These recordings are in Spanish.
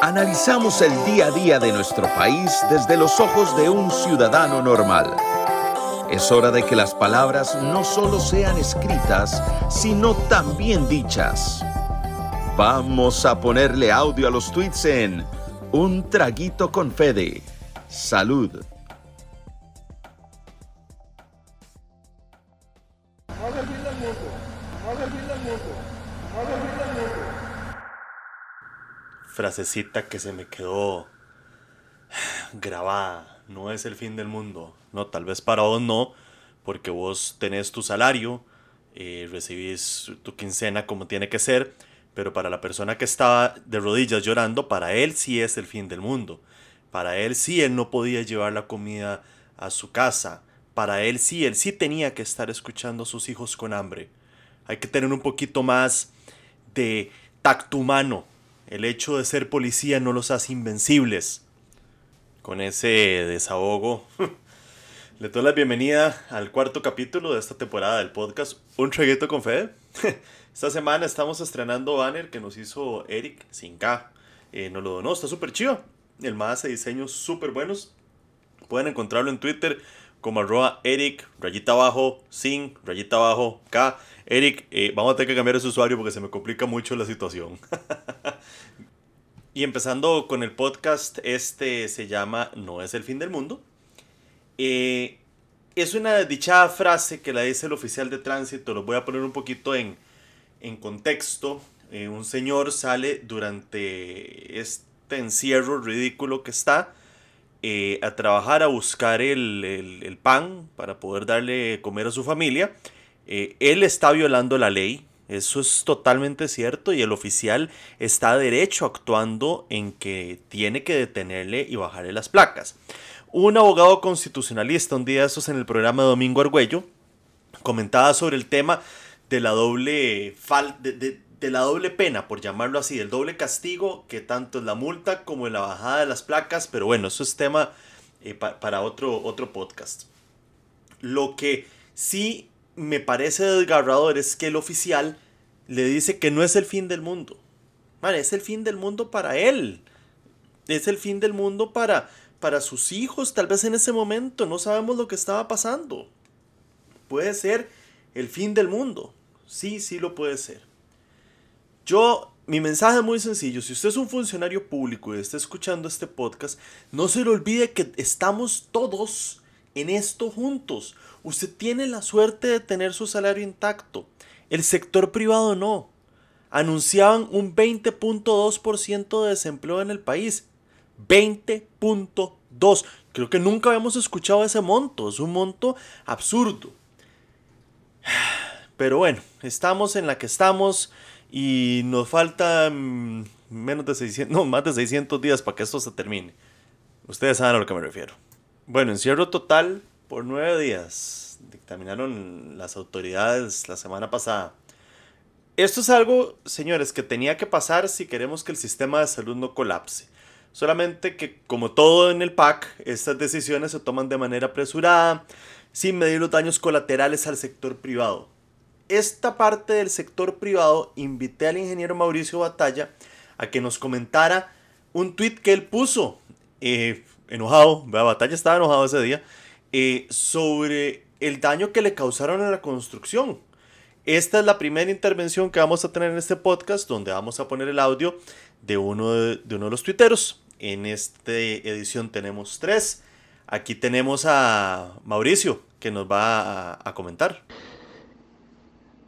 Analizamos el día a día de nuestro país desde los ojos de un ciudadano normal. Es hora de que las palabras no solo sean escritas, sino también dichas. Vamos a ponerle audio a los tweets en Un Traguito con Fede. Salud. Frasecita que se me quedó grabada. No es el fin del mundo. No, tal vez para vos no, porque vos tenés tu salario, eh, recibís tu quincena como tiene que ser, pero para la persona que estaba de rodillas llorando, para él sí es el fin del mundo. Para él sí él no podía llevar la comida a su casa. Para él sí, él sí tenía que estar escuchando a sus hijos con hambre. Hay que tener un poquito más de tacto humano el hecho de ser policía no los hace invencibles. Con ese desahogo, le doy la bienvenida al cuarto capítulo de esta temporada del podcast Un Traguito con Fede. Esta semana estamos estrenando banner que nos hizo Eric sin K. Eh, nos lo donó, está súper chido. El más de diseños súper buenos. Pueden encontrarlo en Twitter como arroba Eric, rayita abajo, sin, rayita abajo, K. Eric, eh, vamos a tener que cambiar ese usuario porque se me complica mucho la situación. y empezando con el podcast, este se llama No es el fin del mundo. Eh, es una dichada frase que la dice el oficial de tránsito, lo voy a poner un poquito en, en contexto. Eh, un señor sale durante este encierro ridículo que está a trabajar a buscar el, el, pan para poder darle comer a su familia eh, él está violando la ley, eso es totalmente cierto y el oficial está derecho actuando en que tiene que detenerle y bajarle las placas. Un abogado constitucionalista, un día de esos en el programa de Domingo Argüello, comentaba sobre el tema de la doble de, la doble pena, por llamarlo así, del doble castigo, que tanto es la multa como la bajada de las placas, pero bueno, eso es tema eh, para otro, otro podcast. Lo que sí me parece desgarrador es que el oficial le dice que no es el fin del mundo. es el fin del mundo para él. Es el fin del mundo para, para sus hijos, tal vez en ese momento. No sabemos lo que estaba pasando. Puede ser el fin del mundo. Sí, sí lo puede ser. Yo, mi mensaje es muy sencillo. Si usted es un funcionario público y está escuchando este podcast, no se le olvide que estamos todos en esto juntos. Usted tiene la suerte de tener su salario intacto. El sector privado no. Anunciaban un 20.2% de desempleo en el país. 20.2. Creo que nunca habíamos escuchado ese monto. Es un monto absurdo. Pero bueno, estamos en la que estamos y nos faltan menos de 600, no, más de 600 días para que esto se termine. Ustedes saben a lo que me refiero. Bueno, encierro total por nueve días. Dictaminaron las autoridades la semana pasada. Esto es algo, señores, que tenía que pasar si queremos que el sistema de salud no colapse. Solamente que, como todo en el PAC, estas decisiones se toman de manera apresurada, sin medir los daños colaterales al sector privado. Esta parte del sector privado invité al ingeniero Mauricio Batalla a que nos comentara un tweet que él puso. Eh, enojado, la Batalla estaba enojado ese día, eh, sobre el daño que le causaron a la construcción. Esta es la primera intervención que vamos a tener en este podcast, donde vamos a poner el audio de uno de, uno de los tuiteros. En esta edición tenemos tres. Aquí tenemos a Mauricio, que nos va a comentar.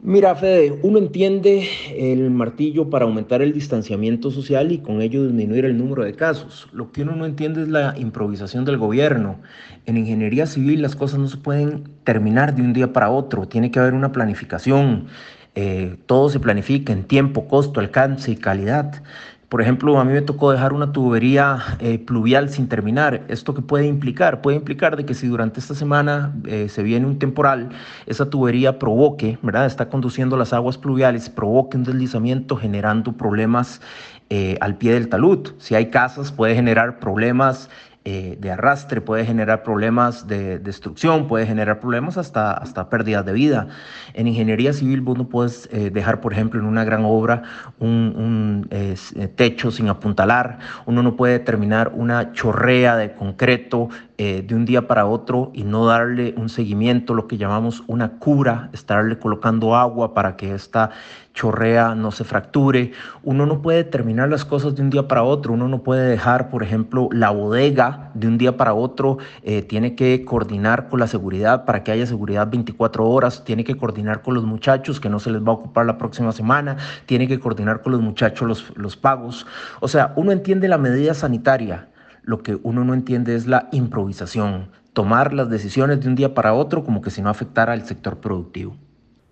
Mira, Fede, uno entiende el martillo para aumentar el distanciamiento social y con ello disminuir el número de casos. Lo que uno no entiende es la improvisación del gobierno. En ingeniería civil las cosas no se pueden terminar de un día para otro, tiene que haber una planificación. Eh, todo se planifica en tiempo, costo, alcance y calidad. Por ejemplo, a mí me tocó dejar una tubería eh, pluvial sin terminar. ¿Esto qué puede implicar? Puede implicar de que si durante esta semana eh, se viene un temporal, esa tubería provoque, ¿verdad? Está conduciendo las aguas pluviales, provoque un deslizamiento generando problemas eh, al pie del talud. Si hay casas, puede generar problemas eh, de arrastre, puede generar problemas de destrucción, puede generar problemas hasta, hasta pérdidas de vida. En ingeniería civil vos no puedes eh, dejar, por ejemplo, en una gran obra un, eh, techo sin apuntalar, uno no puede terminar una chorrea de concreto de un día para otro y no darle un seguimiento, lo que llamamos una cura, estarle colocando agua para que esta chorrea no se fracture. Uno no puede terminar las cosas de un día para otro, uno no puede dejar, por ejemplo, la bodega de un día para otro, eh, tiene que coordinar con la seguridad para que haya seguridad 24 horas, tiene que coordinar con los muchachos que no se les va a ocupar la próxima semana, tiene que coordinar con los muchachos los, los pagos. O sea, uno entiende la medida sanitaria, lo que uno no entiende es la improvisación, tomar las decisiones de un día para otro como que si no afectara al sector productivo.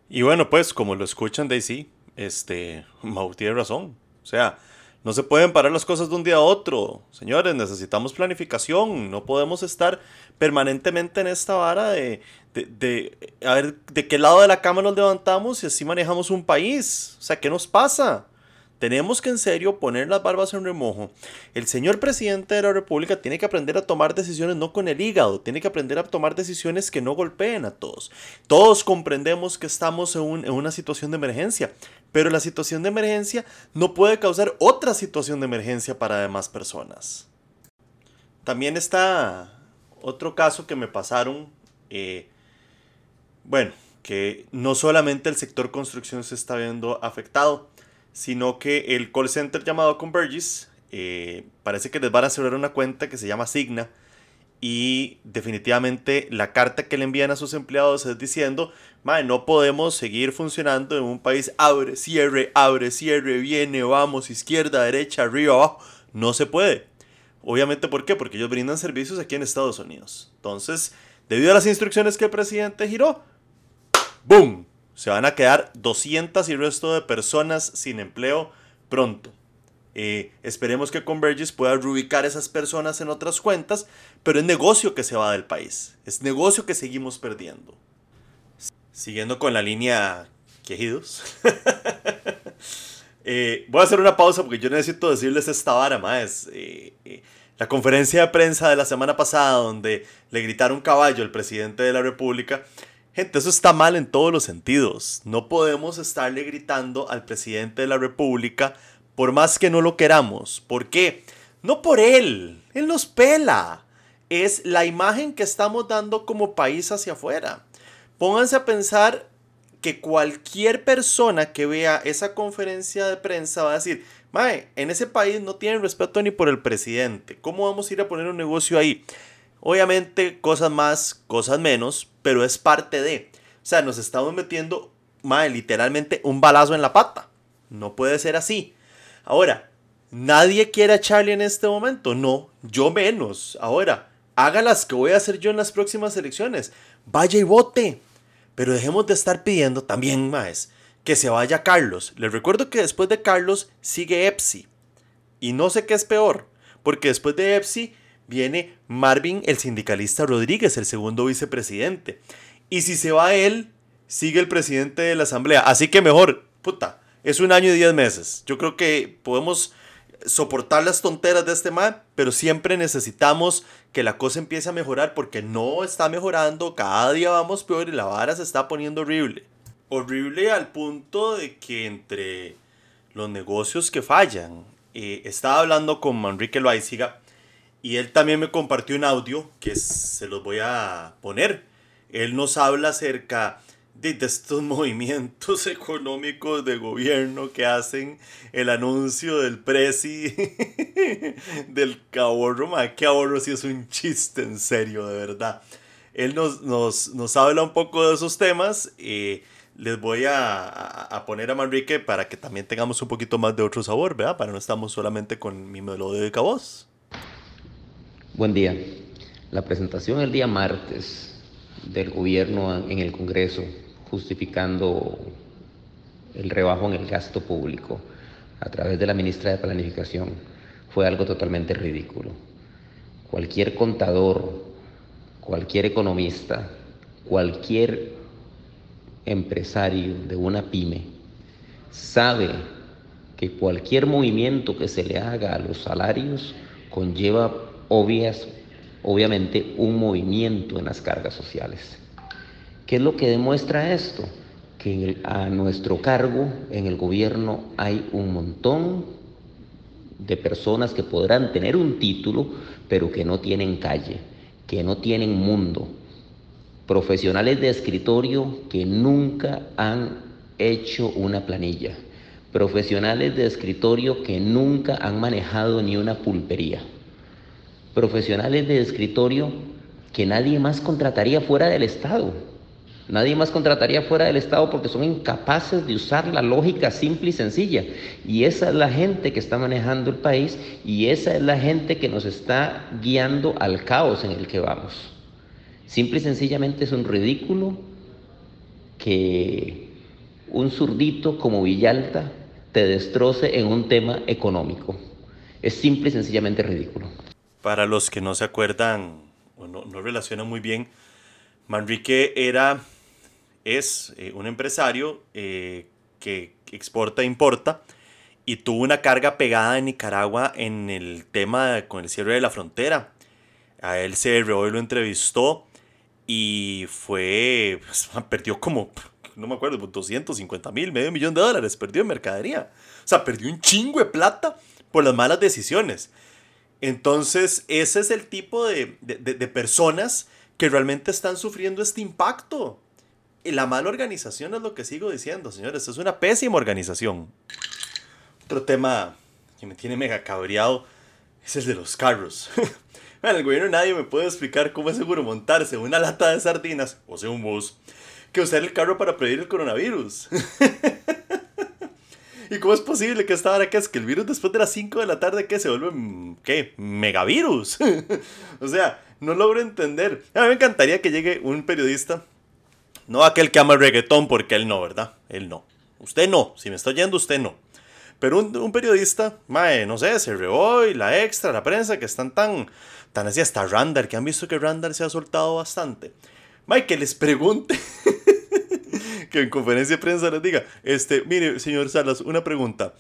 Y bueno, pues como lo escuchan Daisy, este, Mau tiene razón. O sea, no se pueden parar las cosas de un día a otro. Señores, necesitamos planificación. No podemos estar permanentemente en esta vara de, de, a ver de qué lado de la cama nos levantamos y así manejamos un país. O sea, ¿qué nos pasa? Tenemos que en serio poner las barbas en remojo. El señor presidente de la República tiene que aprender a tomar decisiones no con el hígado, tiene que aprender a tomar decisiones que no golpeen a todos. Todos comprendemos que estamos en, una situación de emergencia, pero la situación de emergencia no puede causar otra situación de emergencia para demás personas. También está otro caso que me pasaron, eh, bueno, que no solamente el sector construcción se está viendo afectado, sino que el call center llamado Convergys eh, parece que les van a cerrar una cuenta que se llama Signa y definitivamente la carta que le envían a sus empleados es diciendo, no podemos seguir funcionando en un país abre, cierre, abre, cierre, viene, vamos, izquierda, derecha, arriba, abajo. No se puede. Obviamente, ¿por qué? Porque ellos brindan servicios aquí en Estados Unidos. Entonces, debido a las instrucciones que el presidente giró, ¡boom! Se van a quedar 200 y resto de personas sin empleo pronto. Eh, esperemos que Convergys pueda reubicar esas personas en otras cuentas, pero es negocio que se va del país, es negocio que seguimos perdiendo. Siguiendo con la línea quejidos, eh, voy a hacer una pausa porque yo necesito decirles esta vara más. Eh, la conferencia de prensa de la semana pasada donde le gritaron caballo al presidente de la República Gente, eso está mal en todos los sentidos. No podemos estarle gritando al presidente de la República por más que no lo queramos. ¿Por qué? No por él. Él nos pela. Es la imagen que estamos dando como país hacia afuera. Pónganse a pensar que cualquier persona que vea esa conferencia de prensa va a decir, Mae, en ese país no tienen respeto ni por el presidente. ¿Cómo vamos a ir a poner un negocio ahí? Obviamente, cosas más, cosas menos, pero es parte de. O sea, nos estamos metiendo, madre, literalmente un balazo en la pata. No puede ser así. Ahora, nadie quiere a Charlie en este momento. No, yo menos. Ahora, haga las que voy a hacer yo en las próximas elecciones. Vaya y vote. Pero dejemos de estar pidiendo también, más que se vaya Carlos. Les recuerdo que después de Carlos sigue Epsi. Y no sé qué es peor, porque después de Epsi viene Marvin, el sindicalista Rodríguez, el segundo vicepresidente. Y si se va él, sigue el presidente de la asamblea. Así que mejor, puta, es un año y diez meses. Yo creo que podemos soportar las tonteras de este man, pero siempre necesitamos que la cosa empiece a mejorar porque no está mejorando, cada día vamos peor y la vara se está poniendo horrible. Horrible al punto de que entre los negocios que fallan, eh, estaba hablando con Manrique Loaiziga y él también me compartió un audio que se los voy a poner. Él nos habla acerca de, estos movimientos económicos de gobierno que hacen el anuncio del presi del ahorro. Ma, que ahorro si es un chiste en serio, de verdad. Él nos, nos, nos habla un poco de esos temas. Eh, les voy a, a, poner a Manrique para que también tengamos un poquito más de otro sabor, ¿verdad? Para no estamos solamente con mi melodía de cabos. Buen día. La presentación el día martes del gobierno en el Congreso justificando el rebajo en el gasto público a través de la ministra de Planificación fue algo totalmente ridículo. Cualquier contador, cualquier economista, cualquier empresario de una pyme sabe que cualquier movimiento que se le haga a los salarios conlleva obvias obviamente un movimiento en las cargas sociales. ¿Qué es lo que demuestra esto? Que a nuestro cargo en el gobierno hay un montón de personas que podrán tener un título, pero que no tienen calle, que no tienen mundo. Profesionales de escritorio que nunca han hecho una planilla. Profesionales de escritorio que nunca han manejado ni una pulpería. Profesionales de escritorio que nadie más contrataría fuera del Estado. Nadie más contrataría fuera del Estado porque son incapaces de usar la lógica simple y sencilla. Y esa es la gente que está manejando el país y esa es la gente que nos está guiando al caos en el que vamos. Simple y sencillamente es un ridículo que un zurdito como Villalta te destroce en un tema económico. Es simple y sencillamente ridículo. Para los que no se acuerdan o no, no relacionan muy bien, Manrique era es eh, un empresario eh, que exporta e importa y tuvo una carga pegada en Nicaragua en el tema con el cierre de la frontera. A él se hoy lo entrevistó y fue, pues, perdió como, no me acuerdo, 250 mil, medio millón de dólares, perdió en mercadería. O sea, perdió un chingo de plata por las malas decisiones. Entonces, ese es el tipo de, de, de personas que realmente están sufriendo este impacto. La mala organización es lo que sigo diciendo, señores. Es una pésima organización. Otro tema que me tiene mega cabreado es el de los carros. bueno, el gobierno nadie me puede explicar cómo es seguro montarse una lata de sardinas, o sea, un bus, que usar el carro para prevenir el coronavirus. ¿Y cómo es posible que esta hora que es que el virus después de las 5 de la tarde que se vuelve, mm, ¿qué? Megavirus. o sea, no logro entender. A mí me encantaría que llegue un periodista no aquel que ama el reggaetón, porque él no, ¿verdad? Él no. Usted no. Si me está oyendo, usted no. Pero un, periodista, mae, no sé, se y la extra, la prensa, que están tan, tan así, hasta Randall, que han visto que Randall se ha soltado bastante. Mae, que les pregunte, que en conferencia de prensa les diga, este, mire, señor Salas, una pregunta.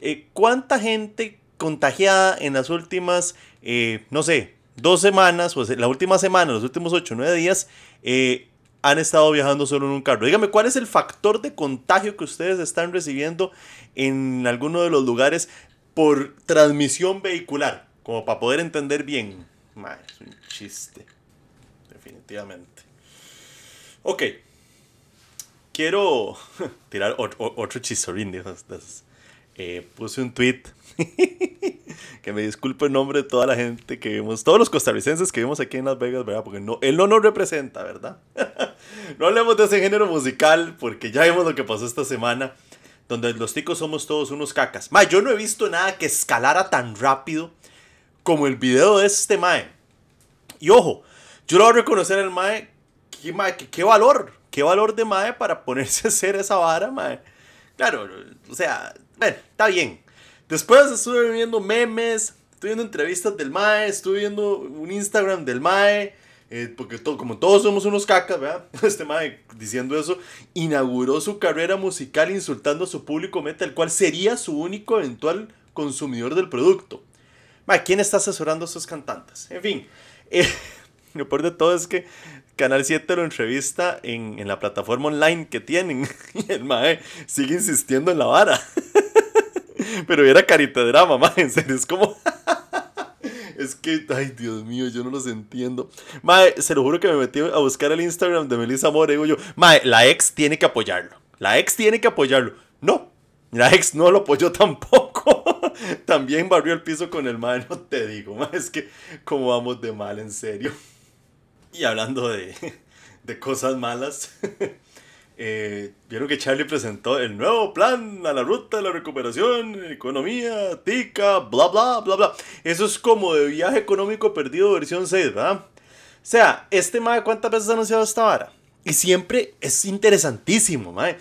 Eh, ¿Cuánta gente contagiada en las últimas, eh, no sé, dos semanas, o la última semana, los últimos ocho, nueve días, eh, han estado viajando solo en un carro. Dígame, ¿cuál es el factor de contagio que ustedes están recibiendo en alguno de los lugares por transmisión vehicular? Como para poder entender bien. es un chiste. Definitivamente. Ok. Quiero tirar otro chistorín de eh, puse un tweet que me disculpe en nombre de toda la gente que vemos, todos los costarricenses que vemos aquí en Las Vegas, ¿verdad? Porque no, él no nos representa, ¿verdad? no hablemos de ese género musical porque ya vimos lo que pasó esta semana, donde los ticos somos todos unos cacas. Ma, yo no he visto nada que escalara tan rápido como el video de este Mae. Y ojo, yo lo voy a reconocer al Mae, qué, mae, qué, qué valor, qué valor de Mae para ponerse a hacer esa vara, Mae. Claro, o sea, está bien. Después estuve viendo memes, estuve viendo entrevistas del Mae, estuve viendo un Instagram del Mae. Eh, porque todo, como todos somos unos cacas, ¿verdad? Este Mae diciendo eso, inauguró su carrera musical insultando a su público meta, el cual sería su único eventual consumidor del producto. Mae, ¿quién está asesorando a esos cantantes? En fin, eh, lo peor de todo es que Canal 7 lo entrevista en, en la plataforma online que tienen y el Mae sigue insistiendo en la vara. Pero era carita de mae, en serio, es como... es que, ay, Dios mío, yo no los entiendo. Mae, se lo juro que me metí a buscar el Instagram de Melissa More digo yo, mae, la ex tiene que apoyarlo. La ex tiene que apoyarlo. No, la ex no lo apoyó tampoco. También barrió el piso con el mae, no te digo, mae, es que como vamos de mal, en serio. Y hablando de, de cosas malas, eh, vieron que Charlie presentó el nuevo plan a la ruta de la recuperación, economía, tica, bla, bla, bla, bla. Eso es como de viaje económico perdido versión 6, ¿verdad? O sea, este mae, ¿cuántas veces ha anunciado esta vara? Y siempre es interesantísimo, mae.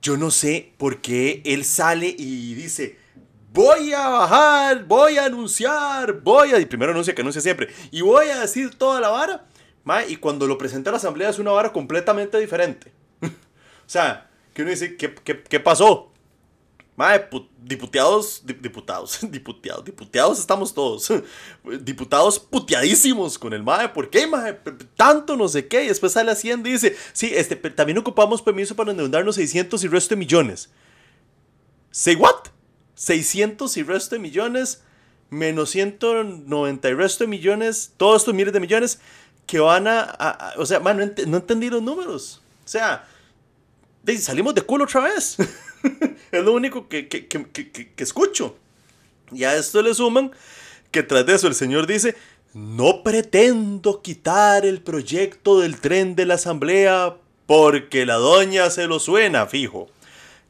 Yo no sé por qué él sale y dice, voy a bajar, voy a anunciar, voy a... Y primero anuncia que anuncia siempre. Y voy a decir toda la vara. Mae, y cuando lo presenta a la asamblea es una vara completamente diferente. O sea, que uno dice, ¿qué, qué, qué pasó? Mae, diputados, diputados, diputados, diputados estamos todos. diputados puteadísimos con el MAE. ¿Por qué, MAE? Tanto no sé qué. Y después sale Hacienda y dice, sí, este, también ocupamos permiso para endeudarnos 600 y resto de millones. ¿Say what? 600 y resto de millones, menos 190 y resto de millones, todos estos miles de millones que van a... o sea, man, no, no entendí los números. O sea, salimos de culo otra vez. es lo único que, que, que, escucho. Y a esto le suman que tras de eso el Señor dice, no pretendo quitar el proyecto del tren de la asamblea porque la doña se lo suena, fijo.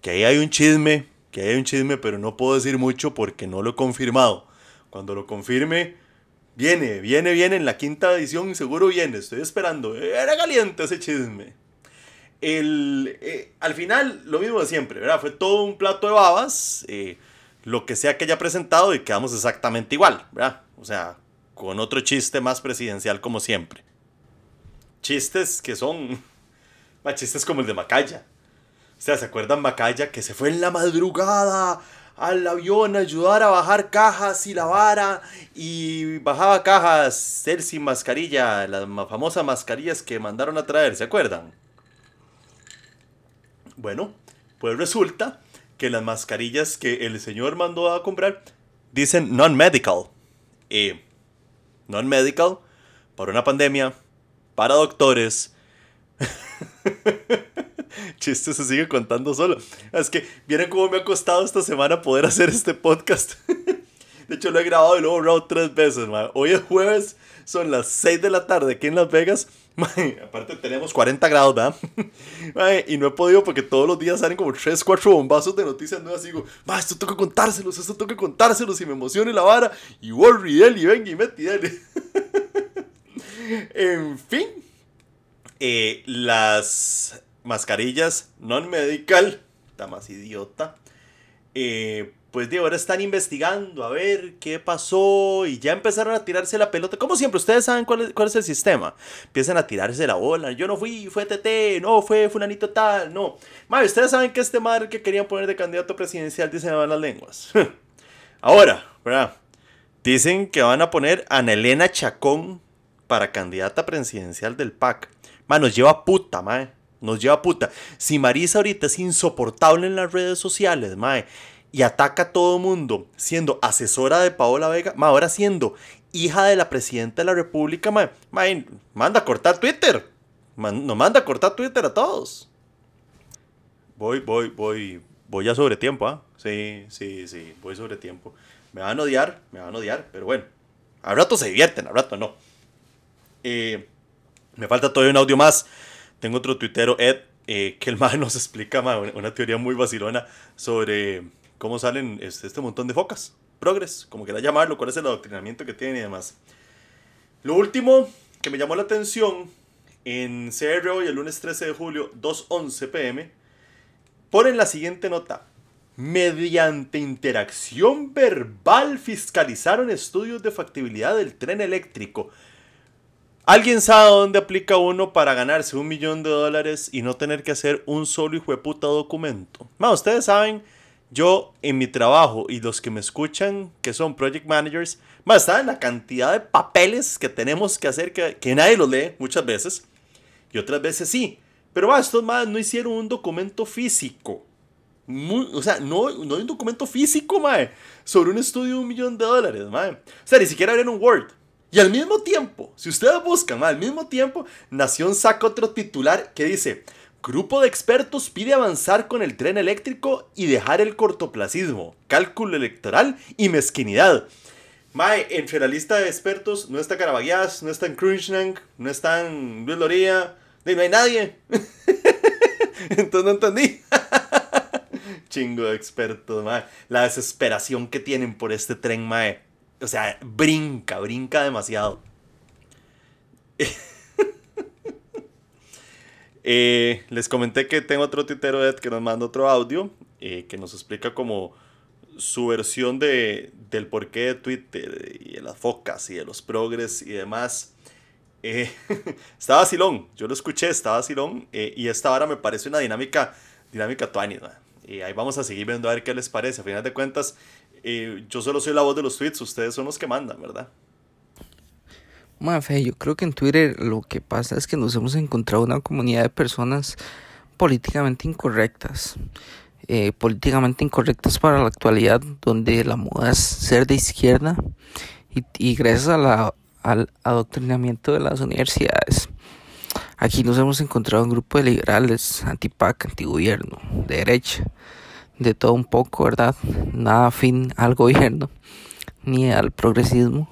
Que ahí hay un chisme, que hay un chisme, pero no puedo decir mucho porque no lo he confirmado. Cuando lo confirme, viene, viene, viene en la quinta edición, seguro viene, estoy esperando. Era caliente ese chisme el, eh, al final, lo mismo de siempre, ¿verdad? Fue todo un plato de babas, eh, lo que sea que haya presentado y quedamos exactamente igual, ¿verdad? O sea, con otro chiste más presidencial como siempre. Chistes que son, chistes como el de Macaya. O sea, ¿se acuerdan Macaya que se fue en la madrugada al avión a ayudar a bajar cajas y la vara y bajaba cajas él sin mascarilla, las famosas mascarillas que mandaron a traer, ¿se acuerdan? Bueno, pues resulta que las mascarillas que el señor mandó a comprar dicen non-medical. Eh, non-medical para una pandemia, para doctores. Chiste se sigue contando solo. Es que vienen cómo me ha costado esta semana poder hacer este podcast. De hecho, lo he grabado y lo he borrado tres veces. Hoy es jueves, son las 6 de la tarde aquí en Las Vegas aparte tenemos 40 grados, ¿verdad? y no he podido porque todos los días salen como 3, 4 bombazos de noticias nuevas. Y digo, esto tengo que contárselos, esto tengo que contárselos. Y me emociona la vara. Y worry, y venga y meti, en fin, eh, las mascarillas non-medical, está más idiota, eh, pues de ahora están investigando a ver qué pasó y ya empezaron a tirarse la pelota. Como siempre, ustedes saben cuál es, cuál es el sistema. Empiezan a tirarse la bola. Yo no fui, fue TT, no, fue fulanito tal, no. Madre, ustedes saben que este madre que querían poner de candidato presidencial dice van las lenguas. Ahora, ¿verdad? Dicen que van a poner a Nelena Chacón para candidata presidencial del PAC. Ma, nos lleva puta, madre. Nos lleva puta. Si Marisa ahorita es insoportable en las redes sociales, madre y ataca a todo mundo siendo asesora de Paola Vega, ma, ahora siendo hija de la presidenta de la República, ma, manda a cortar Twitter. no manda a cortar Twitter a todos. Voy, voy, voy, voy ya sobre tiempo, ¿ah? Sí, sí, sí, voy sobre tiempo. Me van a odiar, me van a odiar, pero bueno. Al rato se divierten, al rato no. Eh, me falta todavía un audio más. Tengo otro tuitero, Ed, eh, que el man nos explica una teoría muy vacilona sobre cómo salen este, este, montón de focas. Progress, como quiera llamarlo, cuál es el adoctrinamiento que tienen y demás. Lo último que me llamó la atención en CRO y el lunes 13 de julio, 2.11 pm, ponen la siguiente nota. Mediante interacción verbal fiscalizaron estudios de factibilidad del tren eléctrico. ¿Alguien sabe dónde aplica uno para ganarse un millón de dólares y no tener que hacer un solo hijo de puta documento? Más, ustedes saben yo en mi trabajo y los que me escuchan, que son project managers, más saben la cantidad de papeles que tenemos que hacer que, nadie los lee muchas veces y otras veces sí. Pero va, estos más no hicieron un documento físico. o sea, no, no hay un documento físico, mae, sobre un estudio de un millón de dólares, mae. O sea, ni siquiera abrieron un Word. Y al mismo tiempo, si ustedes buscan, al mismo tiempo, Nación saca otro titular que dice, Grupo de expertos pide avanzar con el tren eléctrico y dejar el cortoplacismo, cálculo electoral y mezquinidad. Mae, entre la lista de expertos no está Carabaguías, no está en Krishnan, no está Luis Loría, no hay nadie. Entonces no entendí. Chingo de expertos, mae. La desesperación que tienen por este tren, mae. O sea, brinca, brinca demasiado. Eh, les comenté que tengo otro titero Ed que nos manda otro audio eh, que nos explica como su versión de, del porqué de Twitter y de las focas y de los progres y demás. Eh, está vacilón, yo lo escuché, está vacilón y esta hora me parece una dinámica, dinámica tuanis, Y ahí vamos a seguir viendo a ver qué les parece. A final de cuentas, yo solo soy la voz de los tweets, ustedes son los que mandan, ¿verdad? Mafe, yo creo que en Twitter lo que pasa es que nos hemos encontrado una comunidad de personas políticamente incorrectas. Eh, políticamente incorrectas para la actualidad, donde la moda es ser de izquierda y, y gracias a la, al adoctrinamiento de las universidades. Aquí nos hemos encontrado un grupo de liberales, anti-PAC, anti-gobierno, de derecha, de todo un poco, ¿verdad? Nada afín al gobierno ni al progresismo.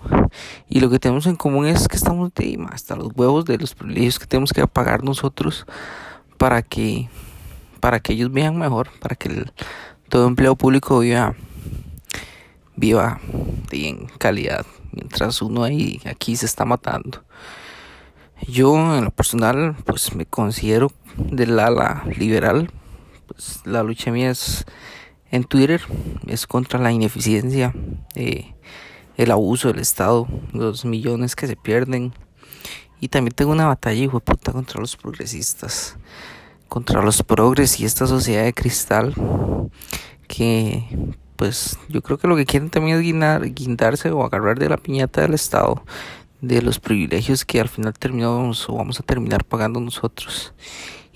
Y lo que tenemos en común es que estamos de, hasta los huevos de los privilegios que tenemos que pagar nosotros para que, para que ellos vean mejor, para que el, todo empleo público viva, viva en calidad, mientras uno ahí aquí se está matando. Yo en lo personal pues me considero del ala liberal, pues la lucha mía es en Twitter es contra la ineficiencia, eh, el abuso del Estado, los millones que se pierden. Y también tengo una batalla, hijo de puta, contra los progresistas, contra los progres y esta sociedad de cristal que, pues, yo creo que lo que quieren también es guindar, guindarse o agarrar de la piñata del Estado, de los privilegios que al final terminamos o vamos a terminar pagando nosotros.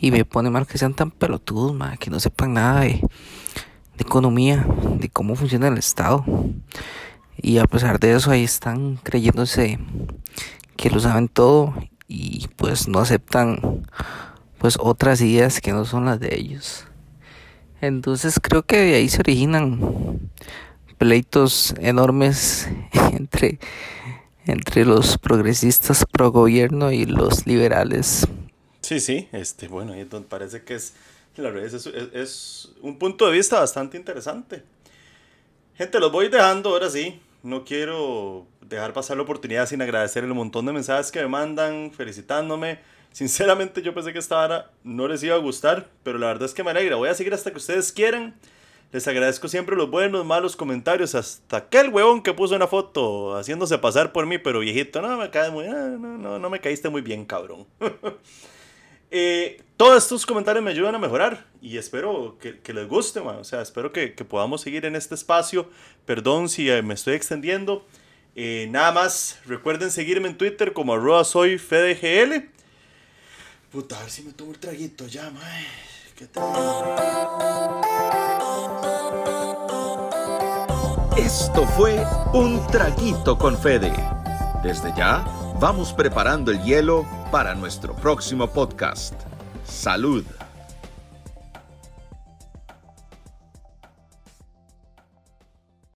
Y me pone mal que sean tan pelotudos, que no sepan nada de de economía, de cómo funciona el Estado. Y a pesar de eso ahí están creyéndose que lo saben todo y pues no aceptan pues otras ideas que no son las de ellos. Entonces creo que de ahí se originan pleitos enormes entre entre los progresistas pro gobierno y los liberales. Sí, sí, este, bueno, parece que es la verdad es, es, un punto de vista bastante interesante. Gente, los voy dejando ahora sí. No quiero dejar pasar la oportunidad sin agradecer el montón de mensajes que me mandan felicitándome. Sinceramente yo pensé que esta hora no les iba a gustar, pero la verdad es que me alegra. Voy a seguir hasta que ustedes quieran. Les agradezco siempre los buenos, malos comentarios. Hasta aquel huevón que puso una foto haciéndose pasar por mí, pero viejito. No, me cae muy, no, no, no me caíste muy bien, cabrón. Eh, todos estos comentarios me ayudan a mejorar y espero que, les guste, o sea, espero que, podamos seguir en este espacio. Perdón si eh, me estoy extendiendo. Eh, nada más, recuerden seguirme en Twitter como arroba soy FDGL. Puta, a ver si me tomo el traguito ya, mae. ¿Qué Esto fue Un Traguito con Fede. Desde ya vamos preparando el hielo para nuestro próximo podcast. Salud.